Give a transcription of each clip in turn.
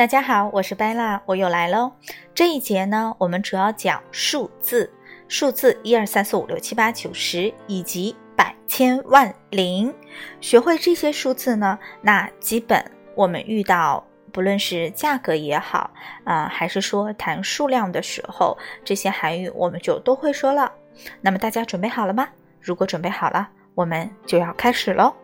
大家好，我是贝拉，我又来喽。这一节呢，我们主要讲数字，数字一二三四五六七八九十以及百千万零。学会这些数字呢，那基本我们遇到不论是价格也好啊，还是说谈数量的时候，这些韩语我们就都会说了。那么大家准备好了吗？如果准备好了，我们就要开始喽。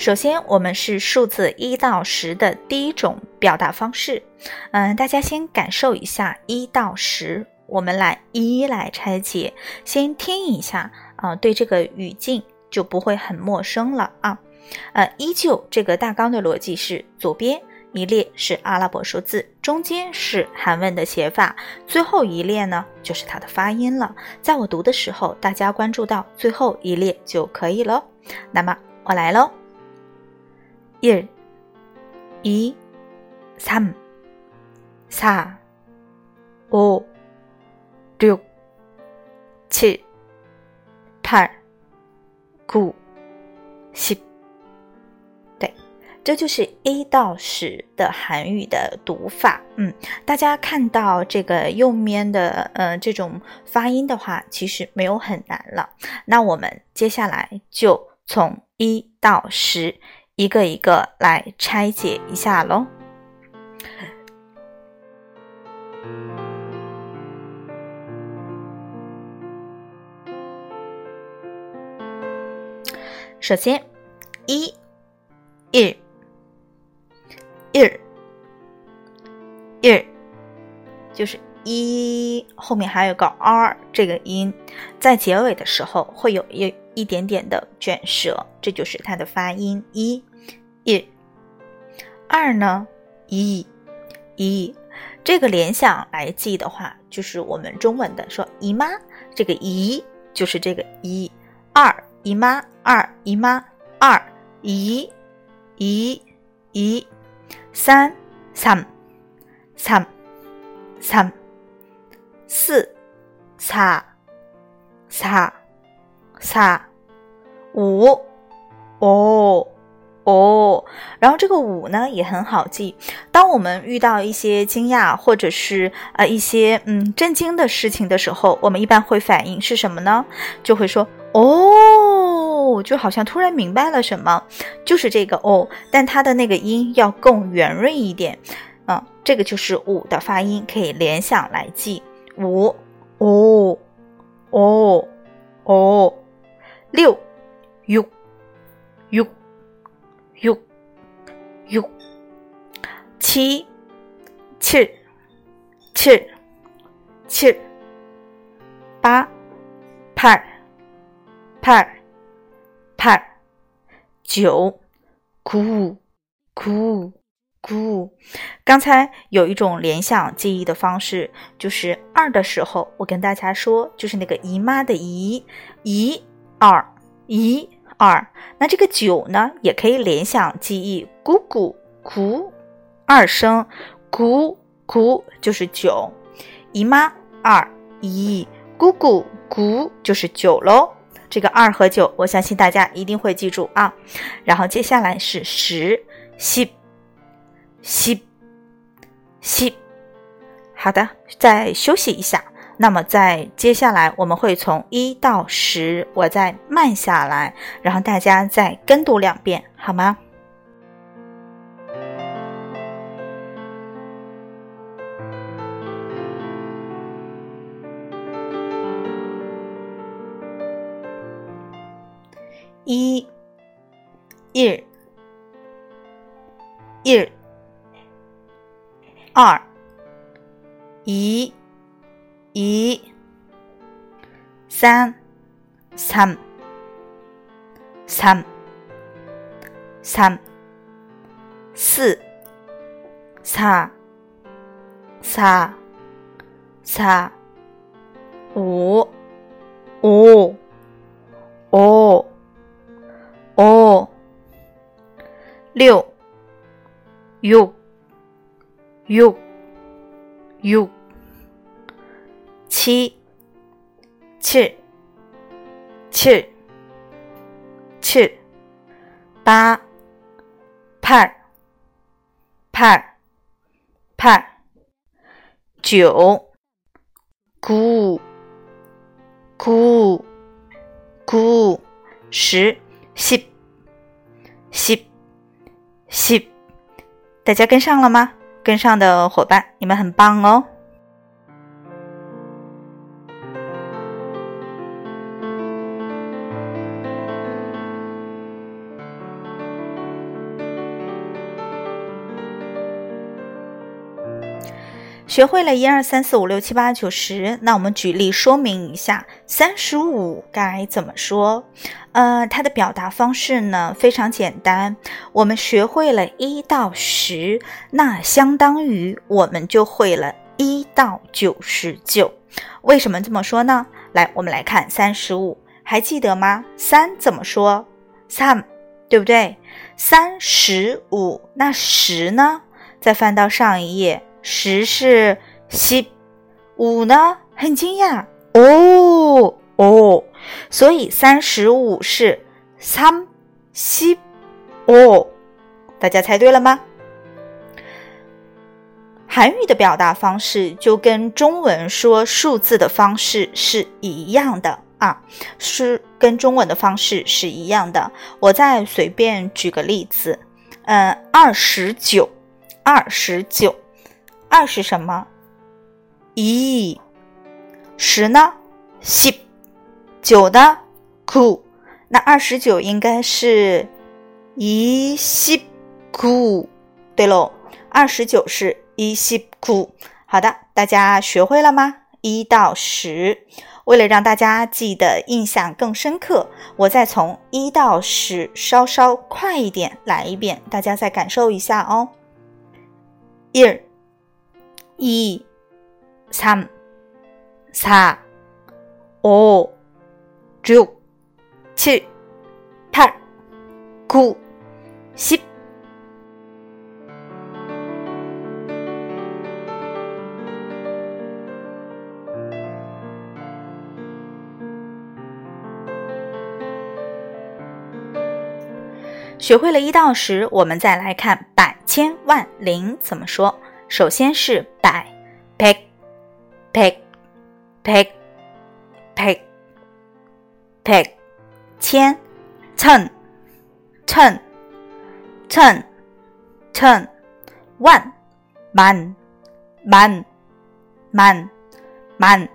首先，我们是数字一到十的第一种表达方式。嗯，大家先感受一下一到十，我们来一一来拆解，先听一下啊，对这个语境就不会很陌生了啊。呃，依旧这个大纲的逻辑是：左边一列是阿拉伯数字，中间是韩文的写法，最后一列呢就是它的发音了。在我读的时候，大家关注到最后一列就可以了。那么我来喽。一、二、三、四、五、六、七、八、九、十。对，这就是一到十的韩语的读法。嗯，大家看到这个右面的呃这种发音的话，其实没有很难了。那我们接下来就从一到十。一个一个来拆解一下喽。首先，一、一、一、一，就是一后面还有个 r 这个音，在结尾的时候会有一一点点的卷舌，这就是它的发音一。一，二呢？一，一，这个联想来记的话，就是我们中文的说姨妈，这个姨就是这个一。二姨妈，二姨妈，二姨，姨，姨。三，三，三，三。四擦擦擦五哦哦。然后这个五呢也很好记当我们遇到一些惊讶或者是啊一些嗯震惊的事情的时候我们一般会反应是什么呢？就会说哦就好像突然明白了什么就是这个哦但它的那个音要更圆润一点。啊这个就是五的发音可以联想来记。五哦哦哦六 u u。 육, 육, 치, 칠, 칠, 칠, 빠, 팔, 팔, 팔, 九, 구, 구, 姑.刚才有一种联想记忆的方式，就是二的时候，我跟大家说，就是那个姨妈的姨，姨二，姨。二，那这个九呢，也可以联想记忆，咕咕咕，二声，咕咕就是九，姨妈二姨，咕咕咕就是九喽。这个二和九，我相信大家一定会记住啊。然后接下来是十，西西西，好的，再休息一下。那么，在接下来我们会从一到十，我再慢下来，然后大家再跟读两遍，好吗？一、一、一、一，一，三，三，三，三，四，四，四，四，五，五，五，五，六，六，六，六。七，七， 칠, 칠, 빠, 팔, 팔, 팔, 九, 구, 구, 구, 十, 십, 십, 십. 大家跟上了吗？跟上的伙伴，你们很棒哦！ 学会了一二三四五六七八九十，那我们举例说明一下三十五该怎么说。呃，它的表达方式呢非常简单。我们学会了一到十，那相当于我们就会了一到九十九。为什么这么说呢？来，我们来看三十五，还记得吗？三怎么说？三，对不对？三十五，那十呢？再翻到上一页。十是西，五呢？很惊讶哦哦，所以三十五是三西哦，大家猜对了吗？韩语的表达方式就跟中文说数字的方式是一样的啊，是跟中文的方式是一样的。我再随便举个例子，嗯，二十九，二十九。二是什么？一十呢？十。九的 cool 那二十九应该是一稀 b cool 对喽二十九是一稀 b cool 好的大家学会了吗？一到十。为了让大家记得印象更深刻我再从一到十稍稍快一点来一遍大家再感受一下哦。一 2, 3, 4, 5, 6, 7, 8, 9, 10. 学会了一到十，我们再来看百、千、万、零怎么说。首先是百 pei pei pei 千 ten ten ten ten 万 man man man man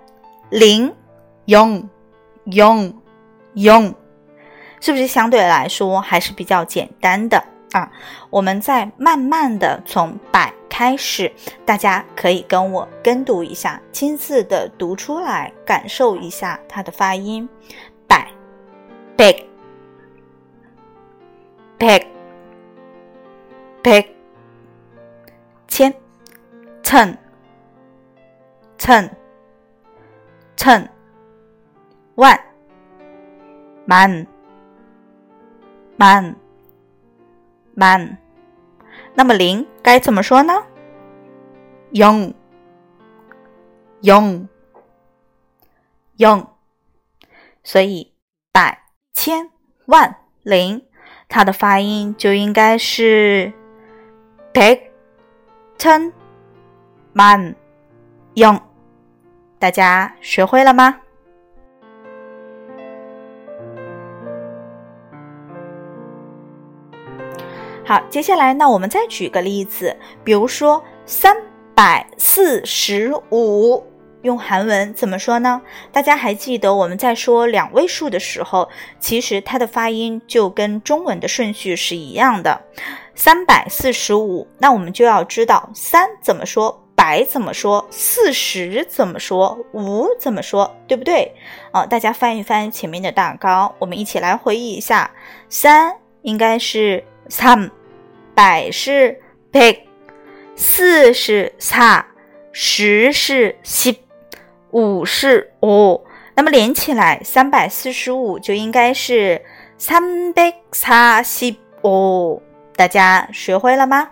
零 yong yong yong 是不是相对来说还是比较简单的啊我们再慢慢的从百开始大家可以跟我跟读一下亲自的读出来感受一下它的发音。百。Big pig pig 千。蹭蹭蹭万。man man man 那么零。该怎么说呢？young young young，所以百千万零，它的发音就应该是 big ten man young。大家学会了吗？好，接下来那我们再举个例子，比如说三百四十五，用韩文怎么说呢？大家还记得我们在说两位数的时候，其实它的发音就跟中文的顺序是一样的。三百四十五，那我们就要知道三怎么说，百怎么说，四十怎么说，五怎么说，对不对？啊，大家翻一翻前面的大纲，我们一起来回忆一下，三应该是。三百是 백， 四是사十是십五是오那么连起来，三百四十五就应该是三百四十五。大家学会了吗？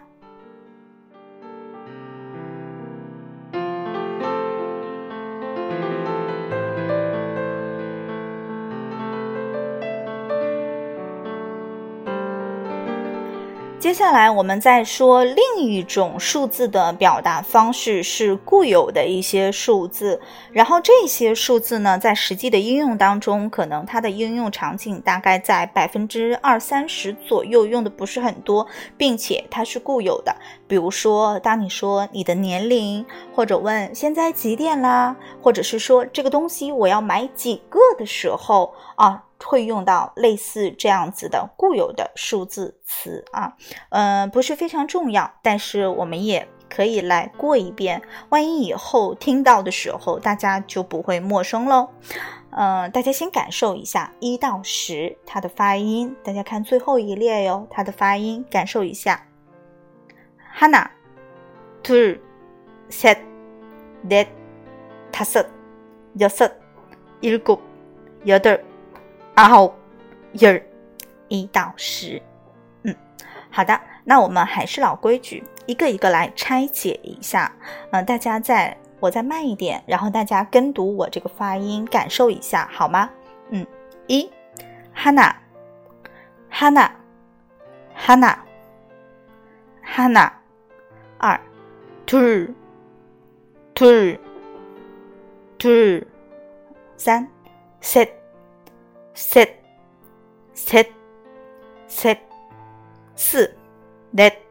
接下来我们再说另一种数字的表达方式是固有的一些数字，然后这些数字呢，在实际的应用当中，可能它的应用场景大概在百分之二三十左右，用的不是很多，并且它是固有的。比如说，当你说你的年龄，或者问现在几点啦，或者是说这个东西我要买几个的时候啊。会用到类似这样子的固有的数字词啊，嗯，不是非常重要，但是我们也可以来过一遍，万一以后听到的时候，大家就不会陌生喽。嗯，大家先感受一下一到十它的发音，大家看最后一列哟，它的发音感受一下。하나 둘, 셋, 넷, 다섯여섯일곱여덟 然后，一、一到十，嗯，好的，那我们还是老规矩，一个一个来拆解一下。嗯，大家再我再慢一点，然后大家跟读我这个发音，感受一下，好吗？嗯，一，哈娜，哈娜，哈娜，哈娜，二，two two two，三，set。 셋, 셋, 셋, 스, 넷,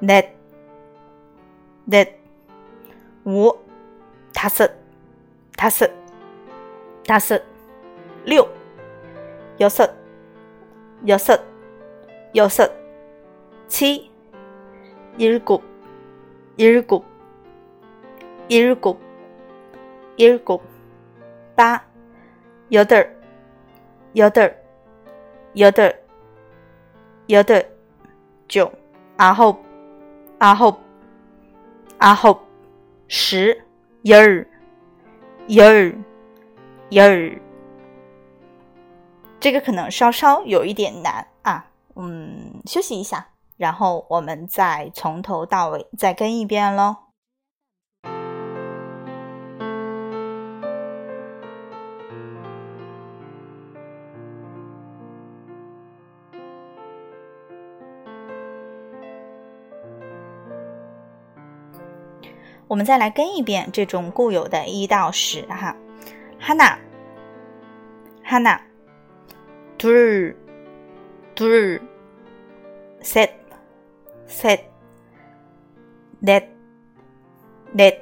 넷, 넷, 오, 다섯, 다섯, 다섯, 육, 여섯, 여섯, 여섯, 치, 일곱, 일곱, 일곱, 일곱, 빠, 여덟, 幺二，幺二，幺二九，然后，然后，然后十，一儿，一儿，一儿，这个可能稍稍有一点难啊，嗯，休息一下，然后我们再从头到尾再跟一遍喽。我们再来跟一遍这种固有的一到十哈，哈娜，哈娜，둘 둘， 셋 셋， 넷 넷，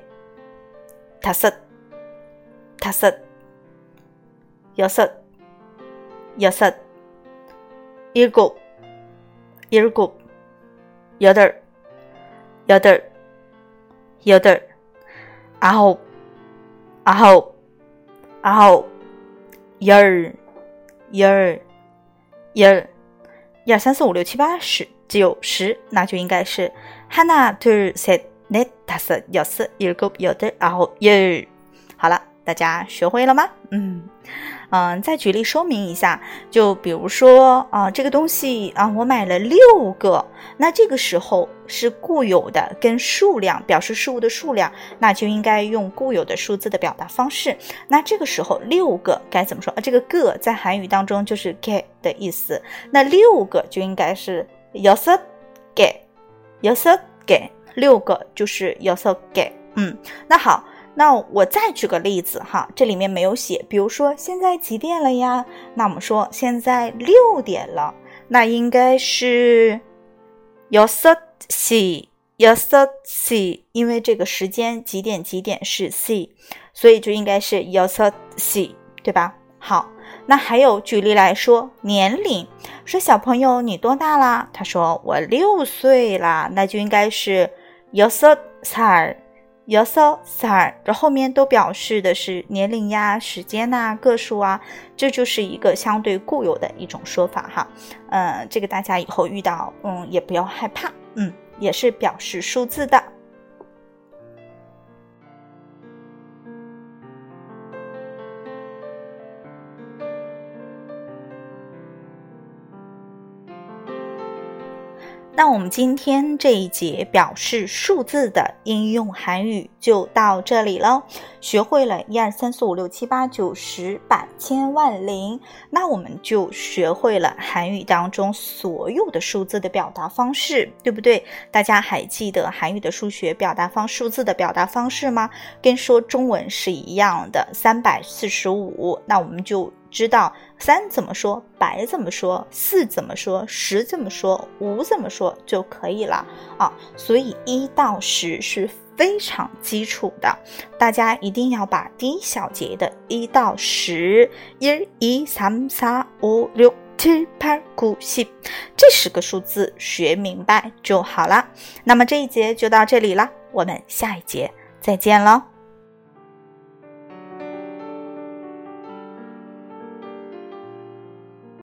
다섯다섯여섯여섯일곱일곱여덟여덟 여덟, 아홉, 아홉, 아홉, 열, 열, 열, 一二三四五六七八十只有十，那就应该是하나둘셋넷다섯여섯일곱여덟아홉열好了，大家学会了吗？嗯。 嗯，再举例说明一下，就比如说啊，这个东西啊，我买了六个，那这个时候是固有的，跟数量表示事物的数量，那就应该用固有的数字的表达方式。那这个时候六个该怎么说啊？这个个在韩语当中就是 get 的意思，那六个就应该是여섯개여섯개六个就是여섯 개。 嗯，那好。 那我再举个例子哈，这里面没有写，比如说现在几点了呀？那我们说现在六点了，那应该是여섯시여섯시因为这个时间几点几点是 C，所以就应该是여섯시对吧？好，那还有举例来说，年龄，说小朋友你多大啦？他说我六岁啦，那就应该是여섯살 여섯살这后面都表示的是年龄呀、时间呐、个数啊，这就是一个相对固有的一种说法哈。嗯，这个大家以后遇到，嗯，也不要害怕，嗯，也是表示数字的。 那我们今天这一节表示数字的应用韩语就到这里了。学会了一二三四五六七八九十百千万零，那我们就学会了韩语当中所有的数字的表达方式，对不对？大家还记得韩语的数学表达方数字的表达方式吗？跟说中文是一样的，三百四十五。那我们就。知道三怎么说，百怎么说，四怎么说，十怎么说，五怎么说就可以了啊。所以一到十是非常基础的，大家一定要把第一小节的一到十，一、二、三、四、五、六、七、八、九、十这十个数字学明白就好了。那么这一节就到这里了，我们下一节再见了。